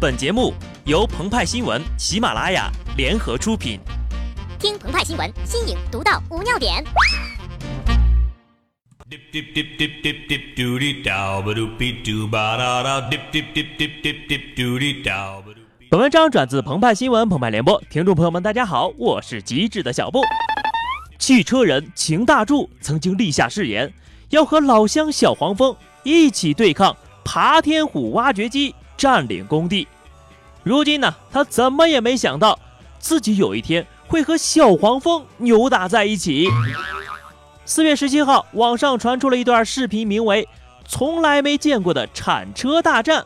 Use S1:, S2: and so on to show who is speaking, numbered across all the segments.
S1: 本节目由澎湃新闻、喜马拉雅联合出品。
S2: 听澎湃新闻，新颖独到，无尿点。
S1: 本文章转自澎湃新闻《澎湃联播，听众朋友们，大家好，我是机智的小布。汽车人秦大柱曾经立下誓言，要和老乡小黄蜂一起对抗爬天虎挖掘机。占领工地，如今呢，他怎么也没想到，自己有一天会和小黄蜂扭打在一起。四月十七号，网上传出了一段视频，名为《从来没见过的铲车大战》。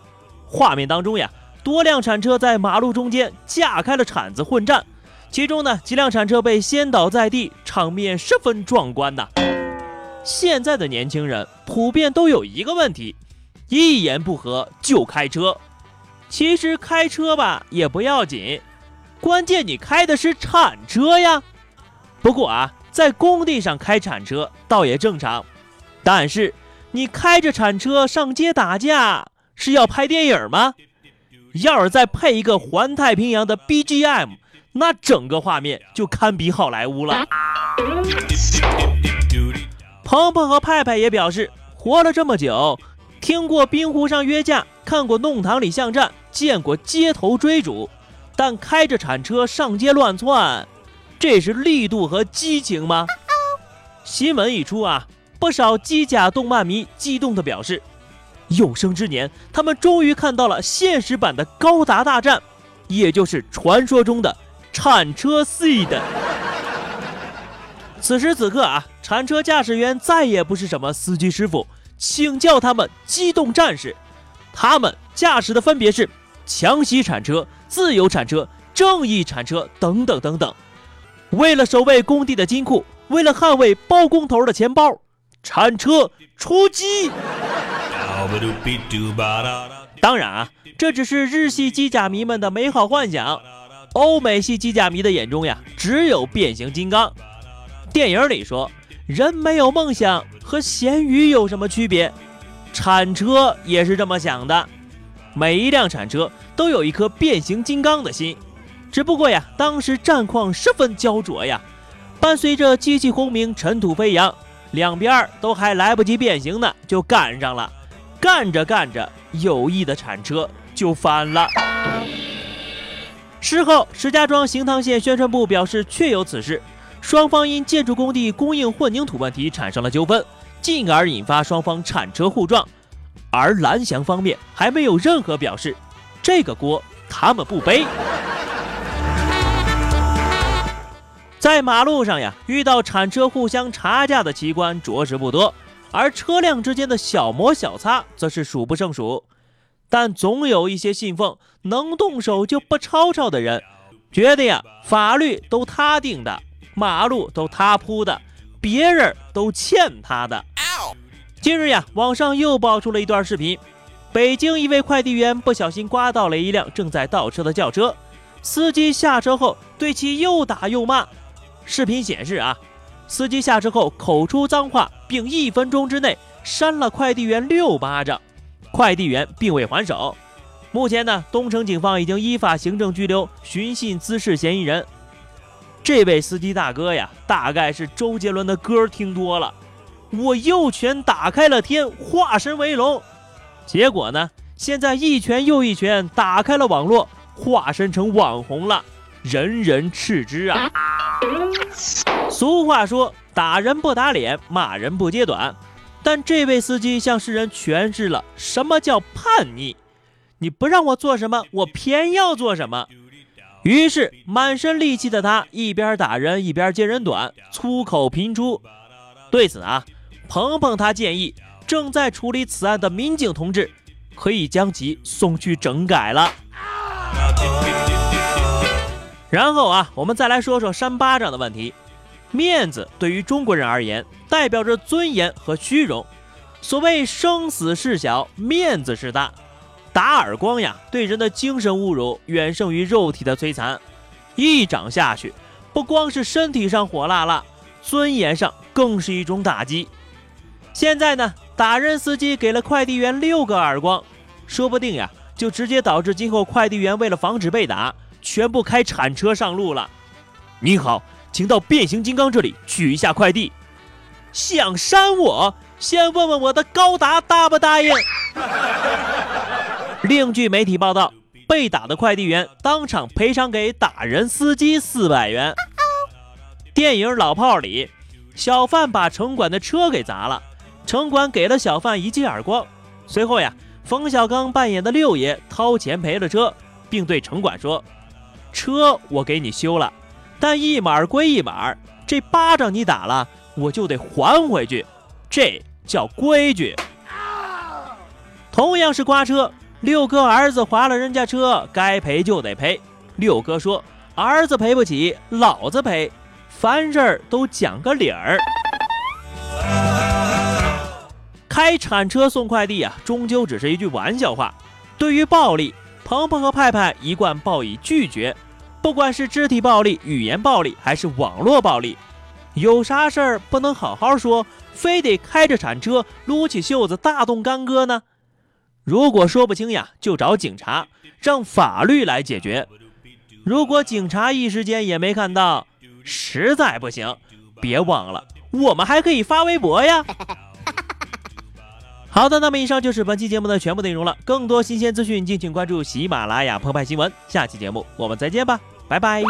S1: 画面当中呀，多辆铲车在马路中间架开了铲子混战，其中呢，几辆铲车被掀倒在地，场面十分壮观呐。现在的年轻人普遍都有一个问题。一言不合就开车，其实开车吧也不要紧，关键你开的是铲车呀。不过啊，在工地上开铲车倒也正常，但是你开着铲车上街打架是要拍电影吗？要是再配一个环太平洋的 BGM，那整个画面就堪比好莱坞了。鹏鹏和派派也表示，活了这么久。听过冰湖上约架，看过弄堂里巷战，见过街头追逐，但开着铲车上街乱窜，这是力度和激情吗？新闻一出啊，不少机甲动漫迷激动地表示，有生之年他们终于看到了现实版的高达大战，也就是传说中的铲车 C 的。此时此刻啊，铲车驾驶员再也不是什么司机师傅。请叫他们机动战士，他们驾驶的分别是强袭铲车、自由铲车、正义铲车等等等等。为了守卫工地的金库，为了捍卫包工头的钱包，铲车出击。当然啊，这只是日系机甲迷们的美好幻想。欧美系机甲迷的眼中呀，只有变形金刚。电影里说。人没有梦想和咸鱼有什么区别？铲车也是这么想的。每一辆铲车都有一颗变形金刚的心，只不过呀，当时战况十分焦灼呀。伴随着机器轰鸣、尘土飞扬，两边都还来不及变形呢，就干上了。干着干着，有意的铲车就翻了。事后，石家庄行唐县宣传部表示，确有此事。双方因建筑工地供应混凝土问题产生了纠纷，进而引发双方铲车互撞。而蓝翔方面还没有任何表示，这个锅他们不背。在马路上呀，遇到铲车互相查价的奇观着实不多，而车辆之间的小摩小擦则是数不胜数。但总有一些信奉能动手就不吵吵的人，觉得呀，法律都他定的。马路都他铺的，别人都欠他的。近日呀，网上又爆出了一段视频，北京一位快递员不小心刮到了一辆正在倒车的轿车，司机下车后对其又打又骂。视频显示啊，司机下车后口出脏话，并一分钟之内扇了快递员六巴掌，快递员并未还手。目前呢，东城警方已经依法行政拘留寻衅滋事嫌疑人。这位司机大哥呀，大概是周杰伦的歌听多了。我右拳打开了天，化身为龙。结果呢，现在一拳又一拳打开了网络，化身成网红了，人人斥之啊。俗话说，打人不打脸，骂人不揭短。但这位司机向世人诠释了什么叫叛逆。你不让我做什么，我偏要做什么。于是，满身戾气的他一边打人一边揭人短，粗口频出。对此啊，鹏鹏他建议正在处理此案的民警同志可以将其送去整改了。然后啊，我们再来说说扇巴掌的问题。面子对于中国人而言，代表着尊严和虚荣。所谓生死事小，面子事大。打耳光呀，对人的精神侮辱远胜于肉体的摧残。一掌下去，不光是身体上火辣辣，尊严上更是一种打击。现在呢，打人司机给了快递员六个耳光，说不定呀，就直接导致今后快递员为了防止被打，全部开铲车上路了。您好，请到变形金刚这里取一下快递。想扇我，先问问我的高达答不答应。另据媒体报道，被打的快递员当场赔偿给打人司机四百元。电影《老炮儿》里，小贩把城管的车给砸了，城管给了小贩一记耳光。随后呀，冯小刚扮演的六爷掏钱赔了车，并对城管说：“车我给你修了，但一码归一码，这巴掌你打了，我就得还回去，这叫规矩。”同样是刮车，六哥儿子划了人家车，该赔就得赔。六哥说：“儿子赔不起，老子赔。”凡事都讲个理儿。开铲车送快递啊，终究只是一句玩笑话。对于暴力，鹏鹏和派派一贯报以拒绝。不管是肢体暴力、语言暴力，还是网络暴力，有啥事儿不能好好说，非得开着铲车撸起袖子大动干戈呢？如果说不清呀，就找警察，让法律来解决。如果警察一时间也没看到，实在不行，别忘了，我们还可以发微博呀。好的，那么以上就是本期节目的全部内容了。更多新鲜资讯，敬请关注喜马拉雅澎湃新闻。下期节目我们再见吧，拜拜。